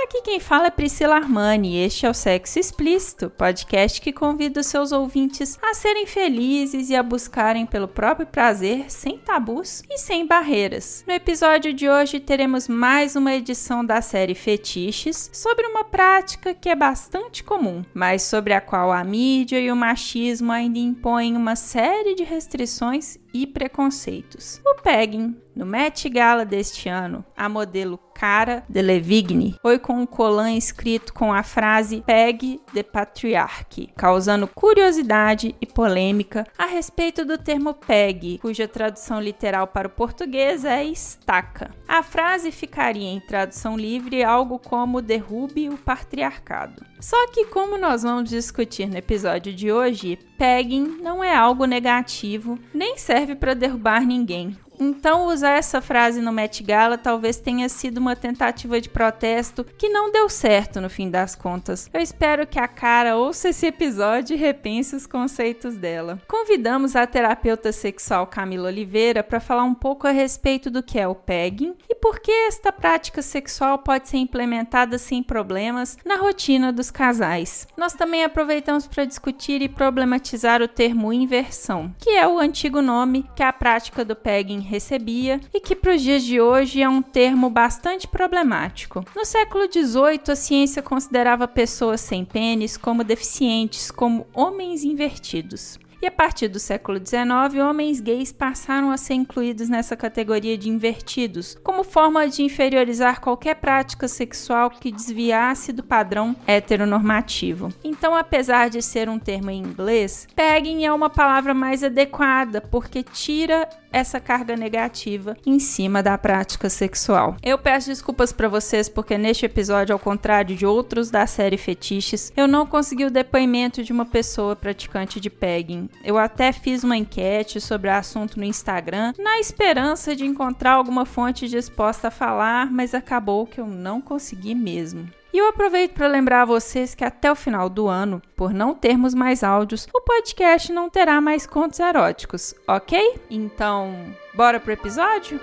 Aqui quem fala é Priscila Armani e este é o Sexo Explícito, podcast que convida os seus ouvintes a serem felizes e a buscarem pelo próprio prazer, sem tabus e sem barreiras. No episódio de hoje teremos mais uma edição da série Fetiches sobre uma prática que é bastante comum, mas sobre a qual a mídia e o machismo ainda impõem uma série de restrições e preconceitos. O pegging. No Met Gala deste ano, a modelo Cara Delevingne foi com um colã escrito com a frase Peg de Patriarque, causando curiosidade e polêmica a respeito do termo peg, cuja tradução literal para o português é estaca. A frase ficaria em tradução livre algo como derrube o patriarcado. Só que, como nós vamos discutir no episódio de hoje, pegging não é algo negativo, nem serve para derrubar ninguém. Então, usar essa frase no Met Gala talvez tenha sido uma tentativa de protesto que não deu certo no fim das contas. Eu espero que a cara ouça esse episódio e repense os conceitos dela. Convidamos a terapeuta sexual Camila Oliveira para falar um pouco a respeito do que é o pegging e por que esta prática sexual pode ser implementada sem problemas na rotina dos casais. Nós também aproveitamos para discutir e problematizar o termo inversão, que é o antigo nome que a prática do pegging recebia e que para os dias de hoje é um termo bastante problemático. No século XVIII, a ciência considerava pessoas sem pênis como deficientes, como homens invertidos. E a partir do século XIX, homens gays passaram a ser incluídos nessa categoria de invertidos, como forma de inferiorizar qualquer prática sexual que desviasse do padrão heteronormativo. Então, apesar de ser um termo em inglês, pegging é uma palavra mais adequada porque tira essa carga negativa em cima da prática sexual. Eu peço desculpas para vocês porque neste episódio, ao contrário de outros da série Fetiches, eu não consegui o depoimento de uma pessoa praticante de pegging. Eu até fiz uma enquete sobre o assunto no Instagram, na esperança de encontrar alguma fonte disposta a falar, mas acabou que eu não consegui mesmo. E eu aproveito para lembrar a vocês que até o final do ano, por não termos mais áudios, o podcast não terá mais contos eróticos, ok? Então, bora pro episódio?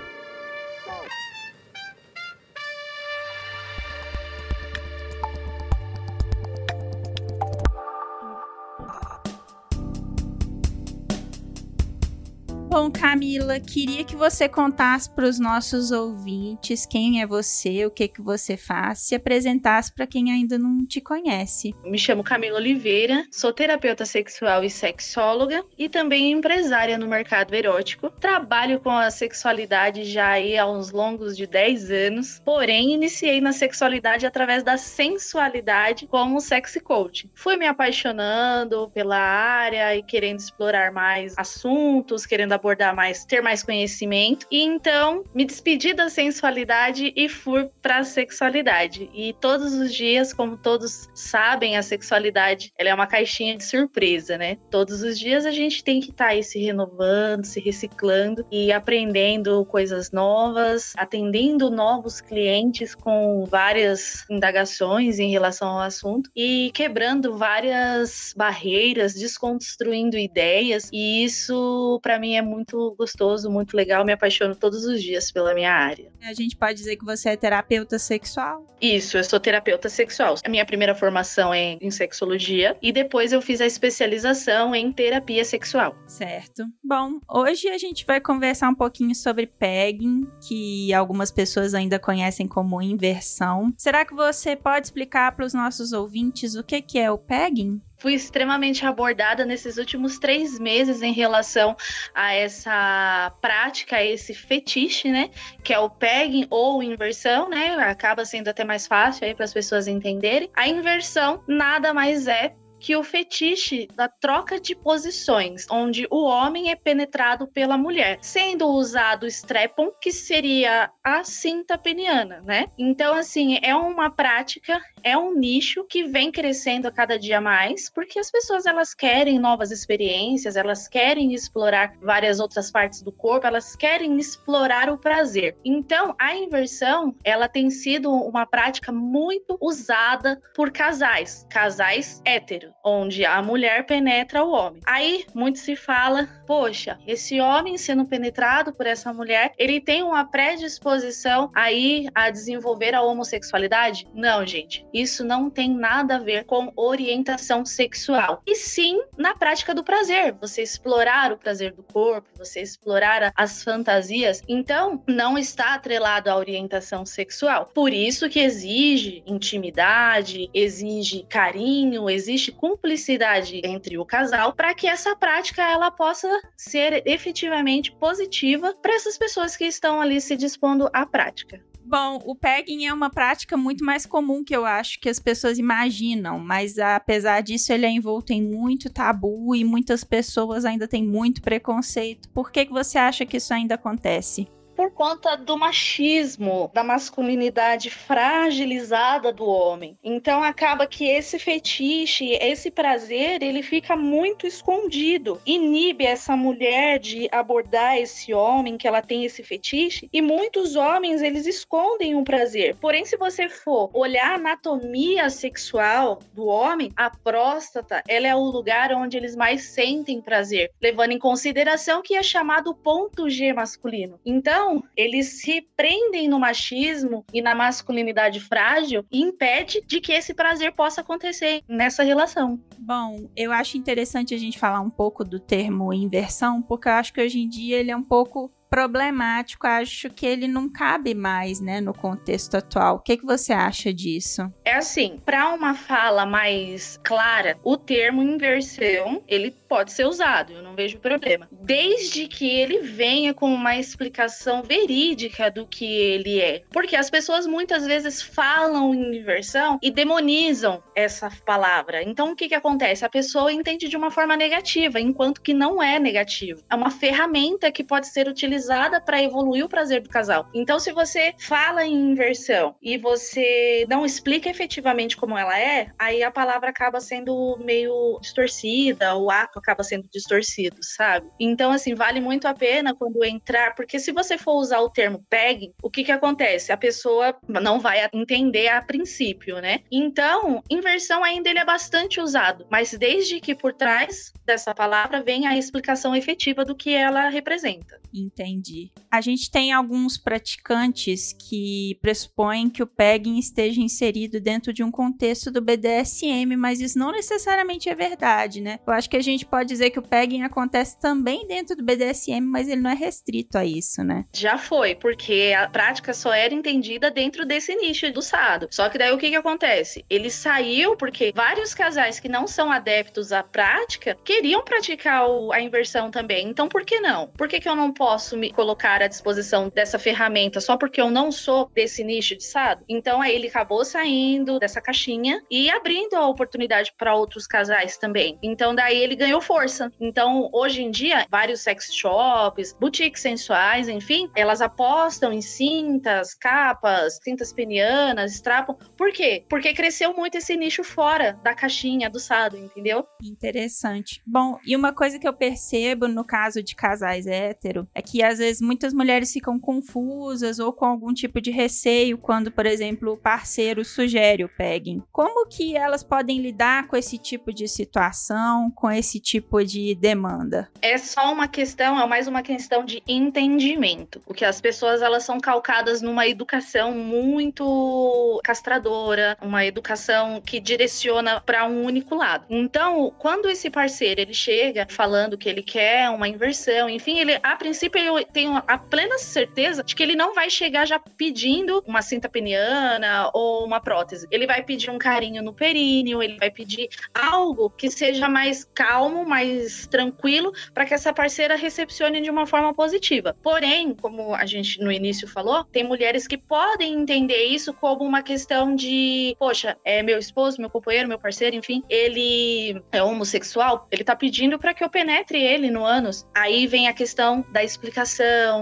Bom, Camila, queria que você contasse para os nossos ouvintes quem é você, o que que você faz, se apresentasse para quem ainda não te conhece. Me chamo Camila Oliveira, sou terapeuta sexual e sexóloga e também empresária no mercado erótico. Trabalho com a sexualidade já aí há uns longos de 10 anos, porém iniciei na sexualidade através da sensualidade como sexy coach. Fui me apaixonando pela área e querendo explorar mais assuntos, querendo abordar abordar mais, ter mais conhecimento. E então me despedi da sensualidade e fui para a sexualidade. E todos os dias, como todos sabem, a sexualidade ela é uma caixinha de surpresa, né? Todos os dias a gente tem que estar tá aí se renovando, se reciclando e aprendendo coisas novas, atendendo novos clientes com várias indagações em relação ao assunto e quebrando várias barreiras, desconstruindo ideias. E isso para mim é muito muito gostoso, muito legal. Me apaixono todos os dias pela minha área. A gente pode dizer que você é terapeuta sexual? Isso, eu sou terapeuta sexual. A minha primeira formação é em sexologia e depois eu fiz a especialização em terapia sexual. Certo. Bom, hoje a gente vai conversar um pouquinho sobre pegging, que algumas pessoas ainda conhecem como inversão. Será que você pode explicar para os nossos ouvintes o que é o pegging? Fui extremamente abordada nesses últimos três meses em relação a essa prática, a esse fetiche, né? Que é o pegging ou inversão, né? Acaba sendo até mais fácil aí para as pessoas entenderem. A inversão nada mais é que o fetiche da troca de posições, onde o homem é penetrado pela mulher, sendo usado o strepon, que seria a cinta peniana, né? Então, assim, é uma prática, é um nicho que vem crescendo a cada dia mais, porque as pessoas elas querem novas experiências, elas querem explorar várias outras partes do corpo, elas querem explorar o prazer. Então, a inversão, ela tem sido uma prática muito usada por casais, casais hétero, onde a mulher penetra o homem. Aí, muito se fala, poxa, esse homem sendo penetrado por essa mulher, ele tem uma predisposição aí a desenvolver a homossexualidade? Não, gente. Isso não tem nada a ver com orientação sexual. E sim na prática do prazer. Você explorar o prazer do corpo, você explorar as fantasias. Então, não está atrelado à orientação sexual. Por isso que exige intimidade, exige carinho, existe cumplicidade entre o casal para que essa prática ela possa ser efetivamente positiva para essas pessoas que estão ali se dispondo à prática. Bom, o pegging é uma prática muito mais comum que eu acho que as pessoas imaginam, mas apesar disso ele é envolto em muito tabu e muitas pessoas ainda têm muito preconceito. Por que, que você acha que isso ainda acontece? Por conta do machismo, da masculinidade fragilizada do homem. Então acaba que esse fetiche, esse prazer, ele fica muito escondido, inibe essa mulher de abordar esse homem que ela tem esse fetiche, e muitos homens eles escondem um prazer. Porém, se você for olhar a anatomia sexual do homem, a próstata, ela é o lugar onde eles mais sentem prazer, levando em consideração que é chamado ponto G masculino. Então, então, eles se prendem no machismo e na masculinidade frágil e impede de que esse prazer possa acontecer nessa relação. Bom, eu acho interessante a gente falar um pouco do termo inversão, porque eu acho que hoje em dia ele é um pouco problemático, acho que ele não cabe mais, né, no contexto atual. O que, que você acha disso? É assim, para uma fala mais clara, o termo inversão, ele pode ser usado, eu não vejo problema. Desde que ele venha com uma explicação verídica do que ele é. Porque as pessoas muitas vezes falam inversão e demonizam essa palavra. Então o que que acontece? A pessoa entende de uma forma negativa, enquanto que não é negativo. É uma ferramenta que pode ser utilizada utilizada para evoluir o prazer do casal. Então, se você fala em inversão e você não explica efetivamente como ela é, aí a palavra acaba sendo meio distorcida, o ato acaba sendo distorcido, sabe? Então, assim, vale muito a pena quando entrar, porque se você for usar o termo pegging, o que que acontece? A pessoa não vai entender a princípio, né? Então, inversão ainda ele é bastante usado, mas desde que por trás dessa palavra vem a explicação efetiva do que ela representa. Entendi. A gente tem alguns praticantes que pressupõem que o pegging esteja inserido dentro de um contexto do BDSM, mas isso não necessariamente é verdade, né? Eu acho que a gente pode dizer que o pegging acontece também dentro do BDSM, mas ele não é restrito a isso, né? Já foi, porque a prática só era entendida dentro desse nicho do sado. Só que daí o que que acontece? Ele saiu porque vários casais que não são adeptos à prática queriam praticar a inversão também. Então por que não? Por que, que eu não posso me colocar à disposição dessa ferramenta só porque eu não sou desse nicho de sado? Então aí ele acabou saindo dessa caixinha e abrindo a oportunidade para outros casais também. Então daí ele ganhou força. Então hoje em dia, vários sex shops, boutiques sensuais, enfim, elas apostam em cintas, capas, cintas penianas, strapon. Por quê? Porque cresceu muito esse nicho fora da caixinha do sado, entendeu? Interessante. Bom, e uma coisa que eu percebo no caso de casais hétero é que às vezes muitas mulheres ficam confusas ou com algum tipo de receio quando, por exemplo, o parceiro sugere o pegging. Como que elas podem lidar com esse tipo de situação, com esse tipo de demanda? É só uma questão, é mais uma questão de entendimento. Porque as pessoas elas são calcadas numa educação muito castradora, uma educação que direciona para um único lado. Então, quando esse parceiro ele chega falando que ele quer uma inversão, enfim, ele a princípio princípio tenho a plena certeza de que ele não vai chegar já pedindo uma cinta peniana ou uma prótese. Ele vai pedir um carinho no períneo, ele vai pedir algo que seja mais calmo, mais tranquilo, para que essa parceira recepcione de uma forma positiva. Porém, como a gente no início falou, tem mulheres que podem entender isso como uma questão de, poxa, é meu esposo, meu companheiro, meu parceiro, enfim, ele é homossexual, ele tá pedindo para que eu penetre ele no ânus. Aí vem a questão da explicação,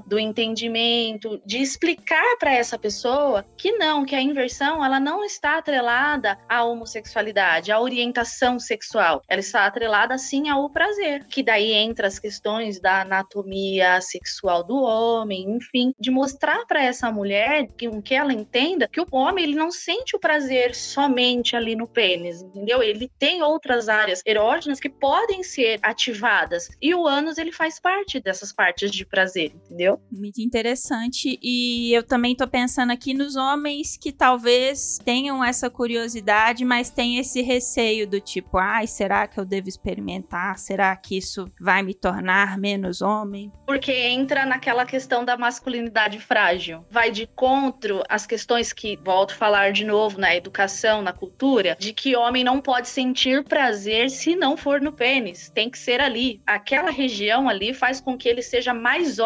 do entendimento, de explicar para essa pessoa que não, que a inversão ela não está atrelada à homossexualidade, à orientação sexual. Ela está atrelada sim ao prazer, que daí entra as questões da anatomia sexual do homem, enfim, de mostrar para essa mulher que, que ela entenda que o homem ele não sente o prazer somente ali no pênis, entendeu? Ele tem outras áreas erógenas que podem ser ativadas e o ânus ele faz parte dessas partes de prazer, entendeu? Muito interessante e eu também tô pensando aqui nos homens que talvez tenham essa curiosidade, mas tem esse receio do tipo, ai, será que eu devo experimentar? Será que isso vai me tornar menos homem? Porque entra naquela questão da masculinidade frágil. Vai de encontro às questões que, volto a falar de novo, na educação, na cultura, de que homem não pode sentir prazer se não for no pênis. Tem que ser ali. Aquela região ali faz com que ele seja mais homem.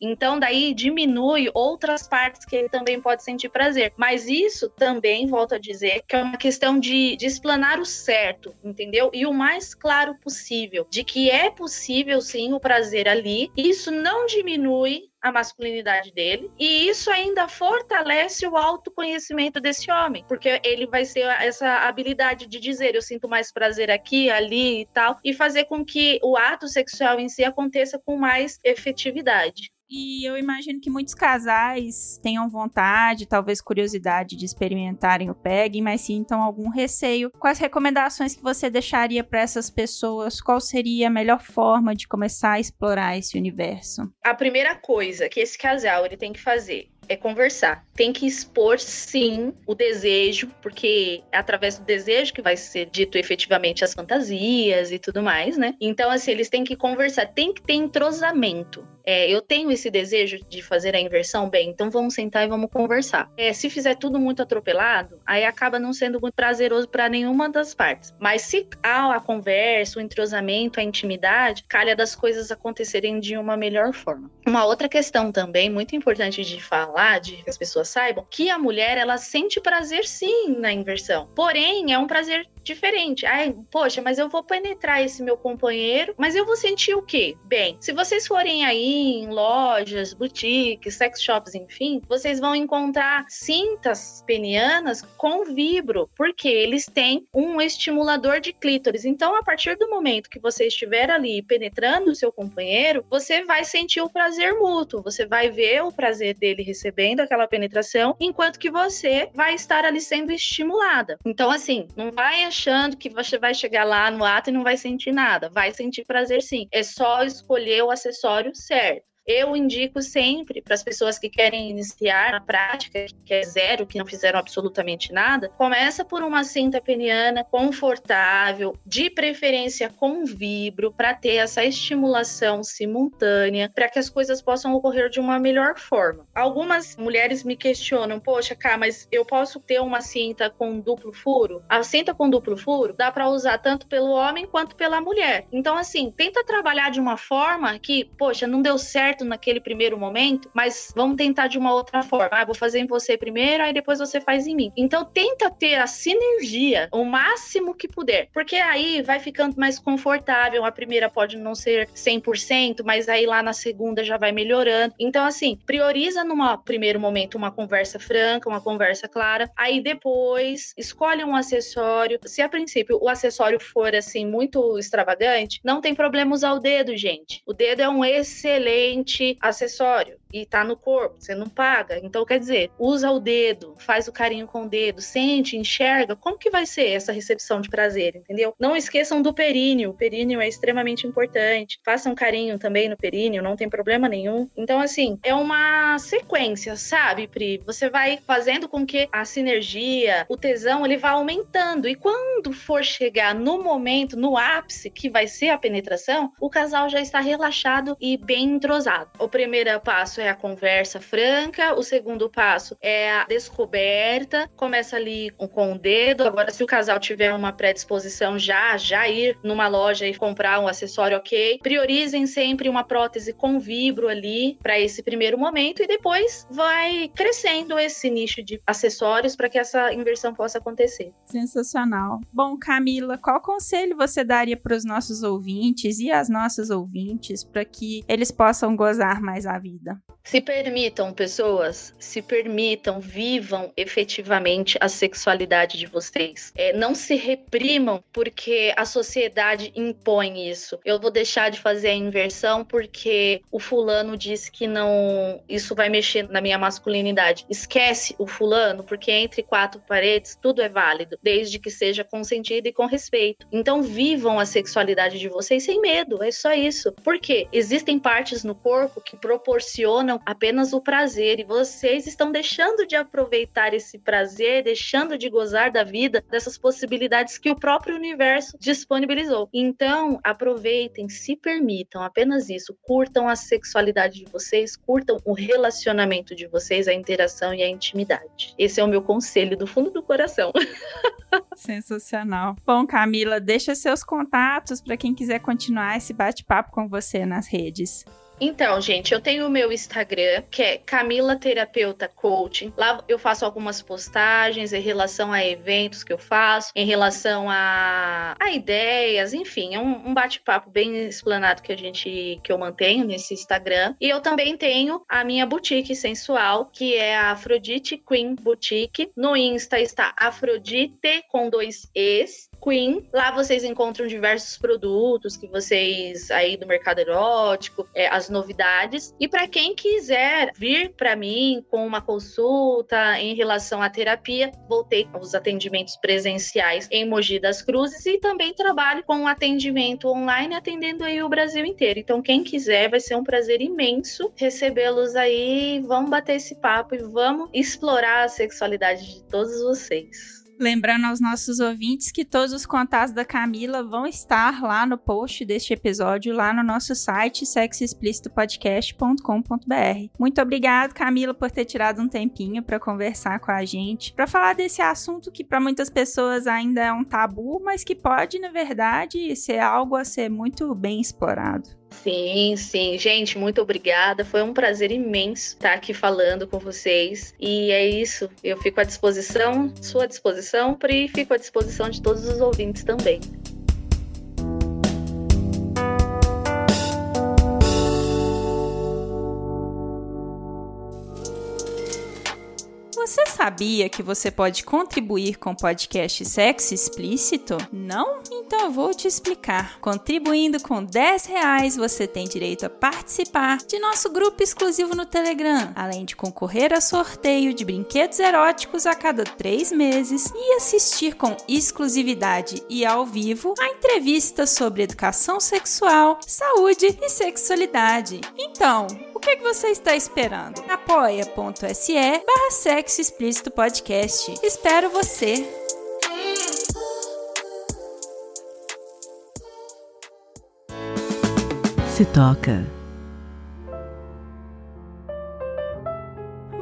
Então, daí diminui outras partes que ele também pode sentir prazer. Mas isso também, volto a dizer, que é uma questão de, de explanar o certo, entendeu? E o mais claro possível, de que é possível sim o prazer ali. Isso não diminui a masculinidade dele, e isso ainda fortalece o autoconhecimento desse homem, porque ele vai ser essa habilidade de dizer eu sinto mais prazer aqui, ali e tal, e fazer com que o ato sexual em si aconteça com mais efetividade. E eu imagino que muitos casais tenham vontade, talvez curiosidade de experimentarem o PEG, mas sintam algum receio. Quais recomendações que você deixaria para essas pessoas? Qual seria a melhor forma de começar a explorar esse universo? A primeira coisa que esse casal ele tem que fazer é conversar. Tem que expor, sim, o desejo, porque é através do desejo que vai ser dito efetivamente as fantasias e tudo mais, né? Então, assim, eles têm que conversar, tem que ter entrosamento. É, eu tenho esse desejo de fazer a inversão, bem, então vamos sentar e vamos conversar. É, se fizer tudo muito atropelado, aí acaba não sendo muito prazeroso para nenhuma das partes. Mas se há a conversa, o entrosamento, a intimidade, calha das coisas acontecerem de uma melhor forma. Uma outra questão também muito importante de falar, de que as pessoas saibam, que a mulher ela sente prazer sim na inversão. Porém, é um prazer diferente. Ai, poxa, mas eu vou penetrar esse meu companheiro, mas eu vou sentir o quê? Bem, se vocês forem aí em lojas, boutiques, sex shops, enfim, vocês vão encontrar cintas penianas com vibro, porque eles têm um estimulador de clítoris. Então, a partir do momento que você estiver ali penetrando o seu companheiro, você vai sentir o prazer mútuo, você vai ver o prazer dele recebendo aquela penetração, enquanto que você vai estar ali sendo estimulada. Então, assim, não vai achando que você vai chegar lá no ato e não vai sentir nada. Vai sentir prazer sim. É só escolher o acessório certo. Eu indico sempre para as pessoas que querem iniciar a prática, que é zero, que não fizeram absolutamente nada, começa por uma cinta peniana confortável, de preferência com vibro, para ter essa estimulação simultânea, para que as coisas possam ocorrer de uma melhor forma. Algumas mulheres me questionam: "Poxa, cá, mas eu posso ter uma cinta com duplo furo?" A cinta com duplo furo dá para usar tanto pelo homem quanto pela mulher. Então assim, tenta trabalhar de uma forma que, poxa, não deu certo certo naquele primeiro momento, mas vamos tentar de uma outra forma. Ah, vou fazer em você primeiro, aí depois você faz em mim. Então tenta ter a sinergia o máximo que puder, porque aí vai ficando mais confortável. A primeira pode não ser 100%, mas aí lá na segunda já vai melhorando. Então assim, prioriza numa primeiro momento uma conversa franca, uma conversa clara, aí depois escolhe um acessório. Se a princípio o acessório for assim muito extravagante, não tem problema usar o dedo, gente. O dedo é um excelente acessório e tá no corpo, você não paga. Então, quer dizer, usa o dedo, faz o carinho com o dedo, sente, enxerga. Como que vai ser essa recepção de prazer, entendeu? Não esqueçam do períneo. O períneo é extremamente importante. Façam carinho também no períneo, não tem problema nenhum. Então, assim, é uma sequência, sabe, Pri? Você vai fazendo com que a sinergia, o tesão, ele vá aumentando. E quando for chegar no momento, no ápice, que vai ser a penetração, o casal já está relaxado e bem entrosado lado. O primeiro passo é a conversa franca, o segundo passo é a descoberta, começa ali com o dedo. Agora, se o casal tiver uma predisposição já, já ir numa loja e comprar um acessório ok, priorizem sempre uma prótese com vibro ali para esse primeiro momento e depois vai crescendo esse nicho de acessórios para que essa inversão possa acontecer. Sensacional. Bom, Camila, qual conselho você daria para os nossos ouvintes e as nossas ouvintes para que eles possam gozar mais a vida? Se permitam, pessoas, se permitam, vivam efetivamente a sexualidade de vocês. É, não se reprimam porque a sociedade impõe isso. Eu vou deixar de fazer a inversão porque o fulano disse que não, isso vai mexer na minha masculinidade. Esquece o fulano, porque entre quatro paredes tudo é válido, desde que seja consentido e com respeito. Então vivam a sexualidade de vocês sem medo, é só isso. Porque existem partes no corpo que proporcionam apenas o prazer e vocês estão deixando de aproveitar esse prazer, deixando de gozar da vida, dessas possibilidades que o próprio universo disponibilizou. Então, aproveitem, se permitam, apenas isso, curtam a sexualidade de vocês, curtam o relacionamento de vocês, a interação e a intimidade. Esse é o meu conselho do fundo do coração. Sensacional. Bom, Camila, deixa seus contatos para quem quiser continuar esse bate-papo com você nas redes. Então, gente, eu tenho o meu Instagram, que é Camila Terapeuta Coaching. Lá eu faço algumas postagens em relação a eventos que eu faço, em relação a, a ideias, enfim, é um, um bate-papo bem explanado que a gente que eu mantenho nesse Instagram. E eu também tenho a minha boutique sensual, que é a Afrodite Queen Boutique. No Insta está Afrodite com dois E's. Queen. Lá vocês encontram diversos produtos que vocês aí do mercado erótico, é, as novidades. E para quem quiser vir para mim com uma consulta em relação à terapia, voltei aos atendimentos presenciais em Mogi das Cruzes e também trabalho com atendimento online atendendo aí o Brasil inteiro. Então quem quiser vai ser um prazer imenso recebê-los aí. Vamos bater esse papo e vamos explorar a sexualidade de todos vocês. Lembrando aos nossos ouvintes que todos os contatos da Camila vão estar lá no post deste episódio, lá no nosso site sexoexplicitopodcast.com.br. Muito obrigado, Camila, por ter tirado um tempinho para conversar com a gente, para falar desse assunto que para muitas pessoas ainda é um tabu, mas que pode, na verdade, ser algo a ser muito bem explorado. Sim, sim. Gente, muito obrigada. Foi um prazer imenso estar aqui falando com vocês. E é isso. Eu fico à disposição, sua disposição, Pri, fico à disposição de todos os ouvintes também. Sabia que você pode contribuir com o podcast Sexo Explícito? Não? Então eu vou te explicar. Contribuindo com 10 reais, você tem direito a participar de nosso grupo exclusivo no Telegram, além de concorrer a sorteio de brinquedos eróticos a cada 3 meses e assistir com exclusividade e ao vivo a entrevistas sobre educação sexual, saúde e sexualidade. Então, que, que você está esperando? apoia.se barra sexo explícito podcast. Espero você! Se toca.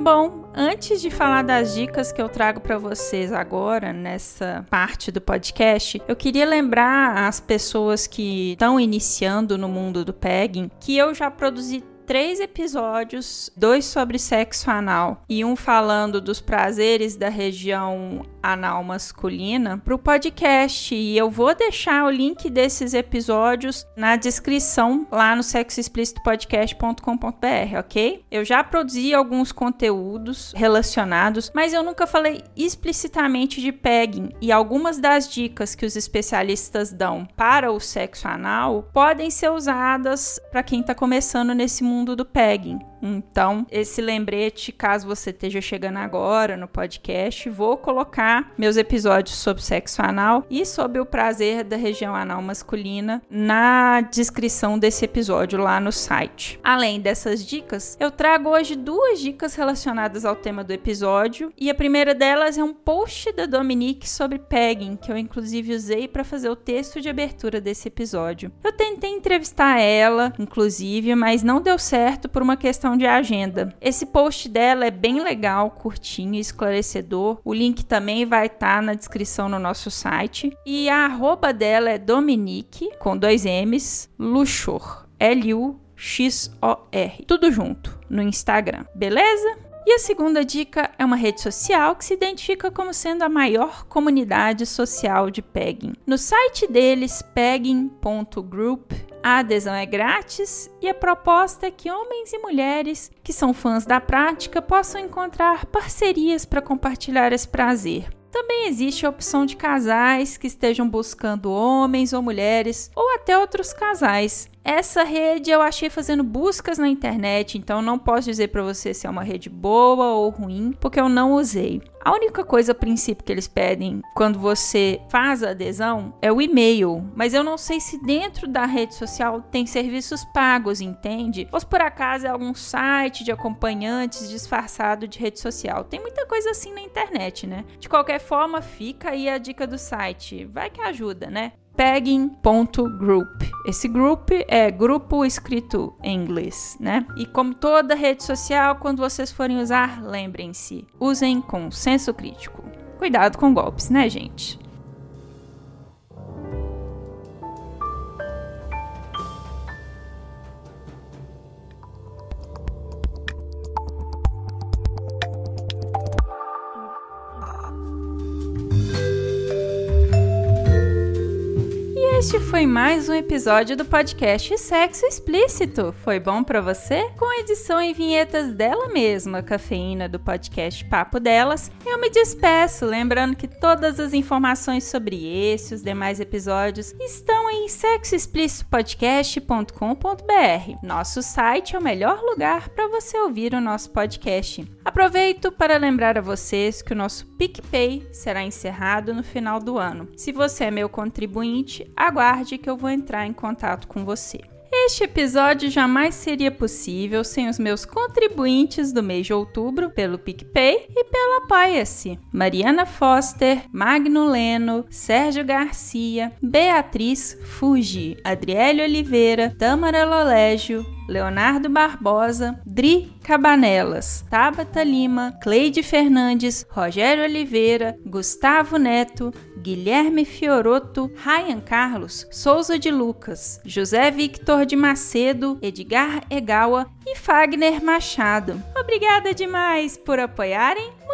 Bom, antes de falar das dicas que eu trago para vocês agora nessa parte do podcast, eu queria lembrar as pessoas que estão iniciando no mundo do pegging que eu já produzi três episódios, dois sobre sexo anal e um falando dos prazeres da região anal masculina para o podcast. E eu vou deixar o link desses episódios na descrição lá no sexoexplicitopodcast.com.br, ok? Eu já produzi alguns conteúdos relacionados, mas eu nunca falei explicitamente de pegging e algumas das dicas que os especialistas dão para o sexo anal podem ser usadas para quem está começando nesse mundo mundo do pegging. Então, esse lembrete, caso você esteja chegando agora no podcast, vou colocar meus episódios sobre sexo anal e sobre o prazer da região anal masculina na descrição desse episódio lá no site. Além dessas dicas, eu trago hoje duas dicas relacionadas ao tema do episódio e a primeira delas é um post da Dominique sobre pegging, que eu inclusive usei para fazer o texto de abertura desse episódio. Eu tentei entrevistar ela, inclusive, mas não deu certo por uma questão de agenda. Esse post dela é bem legal, curtinho esclarecedor. O link também vai estar tá na descrição no nosso site. E a arroba dela é Dominique, com dois M's, Luxor. L-U-X-O-R. Tudo junto no Instagram, beleza? E a segunda dica é uma rede social que se identifica como sendo a maior comunidade social de pegging. No site deles, pegging.group, a adesão é grátis e a proposta é que homens e mulheres que são fãs da prática possam encontrar parcerias para compartilhar esse prazer. Também existe a opção de casais que estejam buscando homens ou mulheres, ou até outros casais. Essa rede eu achei fazendo buscas na internet, então não posso dizer para você se é uma rede boa ou ruim, porque eu não usei. A única coisa a princípio que eles pedem quando você faz a adesão é o e-mail, mas eu não sei se dentro da rede social tem serviços pagos, entende? Ou se por acaso é algum site de acompanhantes disfarçado de rede social. Tem muita coisa assim na internet, né? De qualquer forma, fica aí a dica do site. Vai que ajuda, né? pegging.group. Esse group é grupo escrito em inglês, né? E como toda rede social, quando vocês forem usar, lembrem-se, usem com senso crítico. Cuidado com golpes, né, gente? Este foi mais um episódio do podcast Sexo Explícito. Foi bom para você? Com edição e vinhetas dela mesma, cafeína do podcast Papo Delas, eu me despeço, lembrando que todas as informações sobre esse e os demais episódios estão em sexoexplicitopodcast.com.br. Nosso site é o melhor lugar para você ouvir o nosso podcast. Aproveito para lembrar a vocês que o nosso PicPay será encerrado no final do ano. Se você é meu contribuinte, aguarde que eu vou entrar em contato com você. Este episódio jamais seria possível sem os meus contribuintes do mês de outubro pelo PicPay e pelo Apoia-se. Mariana Foster, Magno Leno, Sérgio Garcia, Beatriz Fuji, Adriele Oliveira, Tamara Lolégio, Leonardo Barbosa, Dri Cabanelas, Tabata Lima, Cleide Fernandes, Rogério Oliveira, Gustavo Neto, Guilherme Fioroto, Ryan Carlos, Souza de Lucas, José Victor de Macedo, Edgar Egawa e Fagner Machado. Obrigada demais por apoiarem